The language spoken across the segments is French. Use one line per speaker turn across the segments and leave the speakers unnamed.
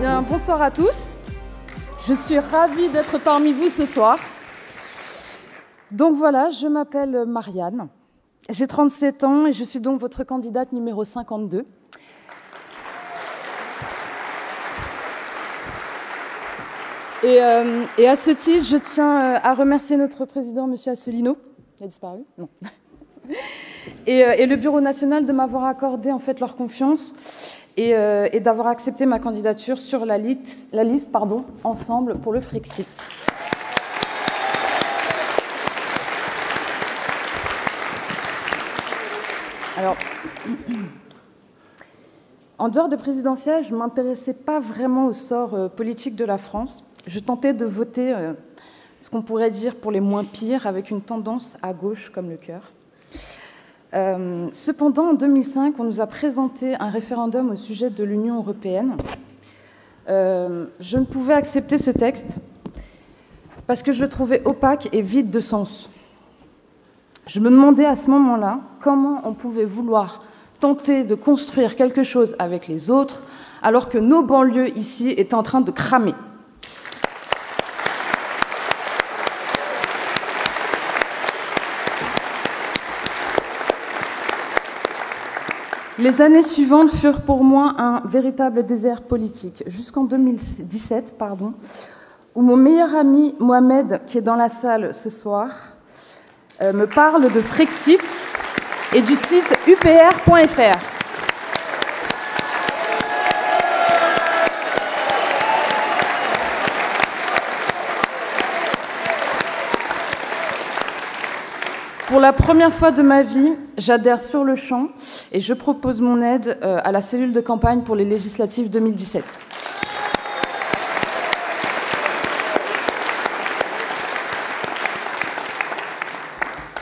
Bonsoir à tous. Je suis ravie d'être parmi vous ce soir. Donc voilà, je m'appelle Marianne. J'ai 37 ans et je suis donc votre candidate numéro 52. Et, euh, et à ce titre, je tiens euh, à remercier notre président, M. Asselineau. Il a disparu? Non. Et, euh, et, le Bureau national de m'avoir accordé en fait leur confiance et, euh, et d'avoir accepté ma candidature sur la liste, la liste pardon, Ensemble pour le Frexit. Alors, en dehors des présidentielles, je ne m'intéressais pas vraiment au sort euh, politique de la France. Je tentais de voter euh, ce qu'on pourrait dire pour les moins pires, avec une tendance à gauche comme le cœur. Euh, cependant, en 2005, on nous a présenté un référendum au sujet de l'Union européenne. Euh, je ne pouvais accepter ce texte parce que je le trouvais opaque et vide de sens. Je me demandais à ce moment-là comment on pouvait vouloir tenter de construire quelque chose avec les autres alors que nos banlieues ici étaient en train de cramer. Les années suivantes furent pour moi un véritable désert politique, jusqu'en 2017, pardon, où mon meilleur ami Mohamed, qui est dans la salle ce soir, euh, me parle de Frexit et du site upr.fr. Pour la première fois de ma vie, j'adhère sur le champ et je propose mon aide euh, à la cellule de campagne pour les législatives 2017.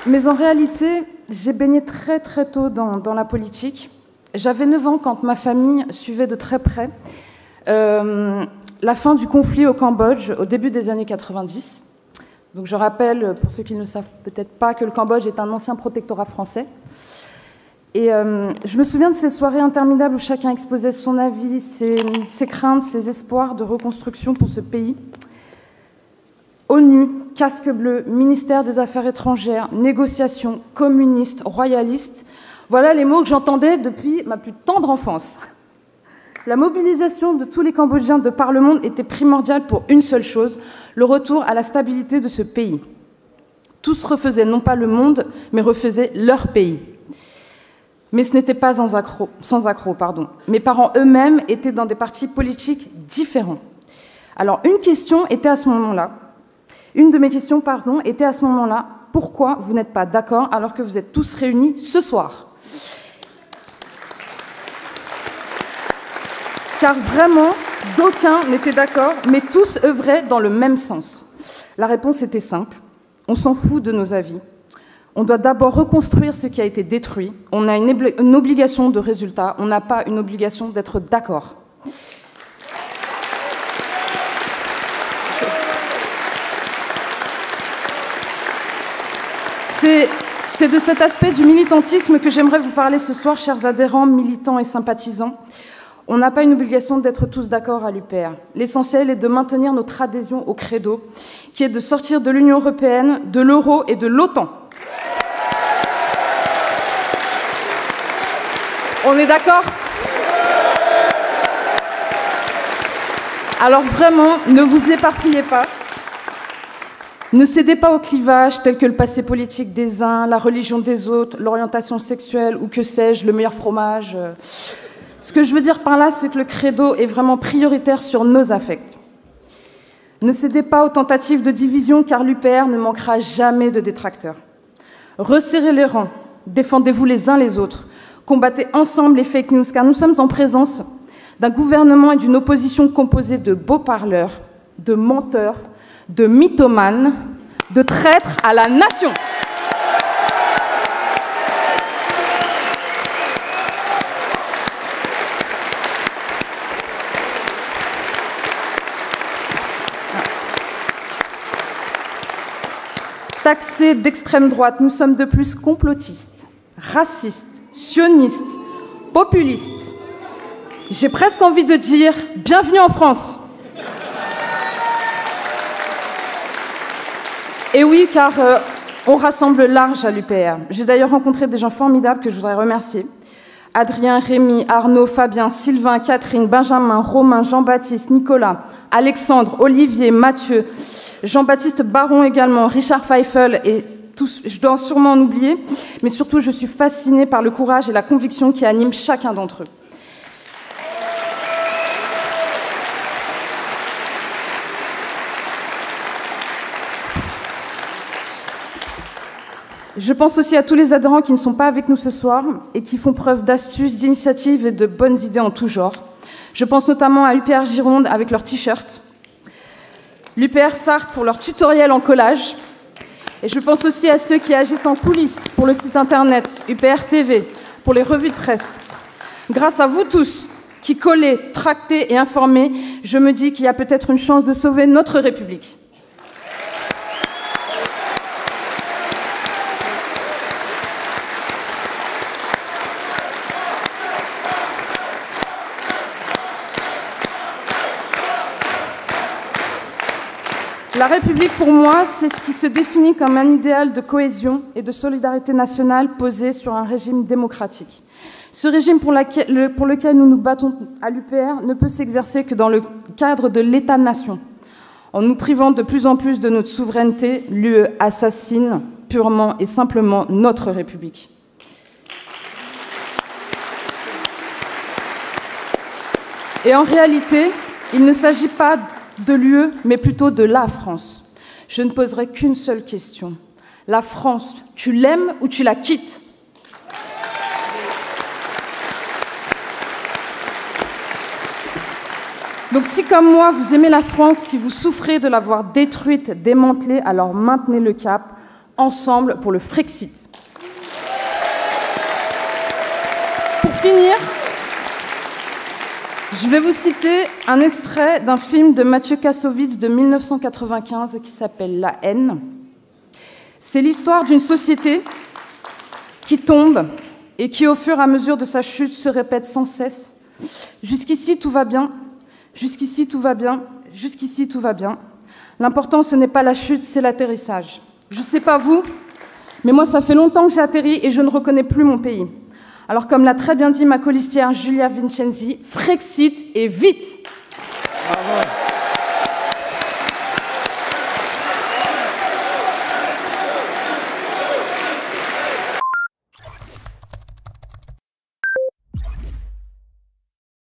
Mais en réalité, j'ai baigné très très tôt dans, la politique. J'avais 9 ans quand ma famille suivait de très près euh, la fin du conflit au Cambodge au début des années 90. Donc je rappelle, pour ceux qui ne savent peut-être pas, que le Cambodge est un ancien protectorat français. Et euh, je me souviens de ces soirées interminables où chacun exposait son avis, ses, ses, craintes, ses espoirs de reconstruction pour ce pays. ONU, casque bleu, ministère des Affaires étrangères, négociations, communistes, royalistes, voilà les mots que j'entendais depuis ma plus tendre enfance. La mobilisation de tous les Cambodgiens de par le monde était primordiale pour une seule chose, le retour à la stabilité de ce pays. Tous refaisaient non pas le monde, mais refaisaient leur pays. Mais ce n'était pas sans accro, pardon. Mes parents eux-mêmes étaient dans des partis politiques différents. Alors une question était à ce moment-là, une de mes questions, pardon, était à ce moment-là, pourquoi vous n'êtes pas d'accord alors que vous êtes tous réunis ce soir? Car vraiment, d'aucuns n'étaient d'accord, mais tous œuvraient dans le même sens. La réponse était simple, on s'en fout de nos avis. On doit d'abord reconstruire ce qui a été détruit. On a une, obligation de résultat, on n'a pas une obligation d'être d'accord. C'est de cet aspect du militantisme que j'aimerais vous parler ce soir, chers adhérents, militants et sympathisants. On n'a pas une obligation d'être tous d'accord à l'UPR. L'essentiel est de maintenir notre adhésion au credo, qui est de sortir de l'Union européenne, de l'euro et de l'OTAN. On est d'accord Alors vraiment, ne vous éparpillez pas. Ne cédez pas aux clivages tels que le passé politique des uns, la religion des autres, l'orientation sexuelle ou que sais-je, le meilleur fromage. Ce que je veux dire par là, c'est que le credo est vraiment prioritaire sur nos affects. Ne cédez pas aux tentatives de division, car l'UPR ne manquera jamais de détracteurs. Resserrez les rangs, défendez-vous les uns les autres, combattez ensemble les fake news, car nous sommes en présence d'un gouvernement et d'une opposition composée de beaux parleurs, de menteurs, de mythomanes, de traîtres à la nation. taxés d'extrême droite, nous sommes de plus complotistes, racistes, sionistes, populistes. J'ai presque envie de dire bienvenue en France. Et oui, car euh, on rassemble large à l'UPR. J'ai d'ailleurs rencontré des gens formidables que je voudrais remercier. Adrien, Rémi, Arnaud, Fabien, Sylvain, Catherine, Benjamin, Romain, Jean-Baptiste, Nicolas, Alexandre, Olivier, Mathieu, Jean-Baptiste Baron également, Richard Feifel et je dois sûrement en oublier, mais surtout je suis fascinée par le courage et la conviction qui animent chacun d'entre eux. Je pense aussi à tous les adhérents qui ne sont pas avec nous ce soir et qui font preuve d'astuces, d'initiatives et de bonnes idées en tout genre. Je pense notamment à UPR Gironde avec leurs t-shirts, l'UPR Sarthe pour leur tutoriel en collage, et je pense aussi à ceux qui agissent en coulisses pour le site internet UPR TV, pour les revues de presse. Grâce à vous tous qui collez, tractez et informez, je me dis qu'il y a peut-être une chance de sauver notre République. La République, pour moi, c'est ce qui se définit comme un idéal de cohésion et de solidarité nationale posé sur un régime démocratique. Ce régime pour, lequel nous nous battons à l'UPR ne peut s'exercer que dans le cadre de l'État-nation. En nous privant de plus en plus de notre souveraineté, l'UE assassine purement et simplement notre République. Et en réalité, il ne s'agit pas de l'UE, mais plutôt de la France. Je ne poserai qu'une seule question. La France, tu l'aimes ou tu la quittes? Donc si comme moi, vous aimez la France, si vous souffrez de l'avoir détruite, démantelée, alors maintenez le cap, ensemble pour le Frexit. Pour finir, je vais vous citer un extrait d'un film de Mathieu Kassovitz de 1995 qui s'appelle La haine. C'est l'histoire d'une société qui tombe et qui, au fur et à mesure de sa chute, se répète sans cesse. Jusqu'ici, tout va bien. Jusqu'ici, tout va bien. Jusqu'ici, tout va bien. L'important, ce n'est pas la chute, c'est l'atterrissage. Je ne sais pas vous, mais moi, ça fait longtemps que j'ai atterri et je ne reconnais plus mon pays. Alors, comme l'a très bien dit ma colistière Julia Vincenzi, Frexit et vite.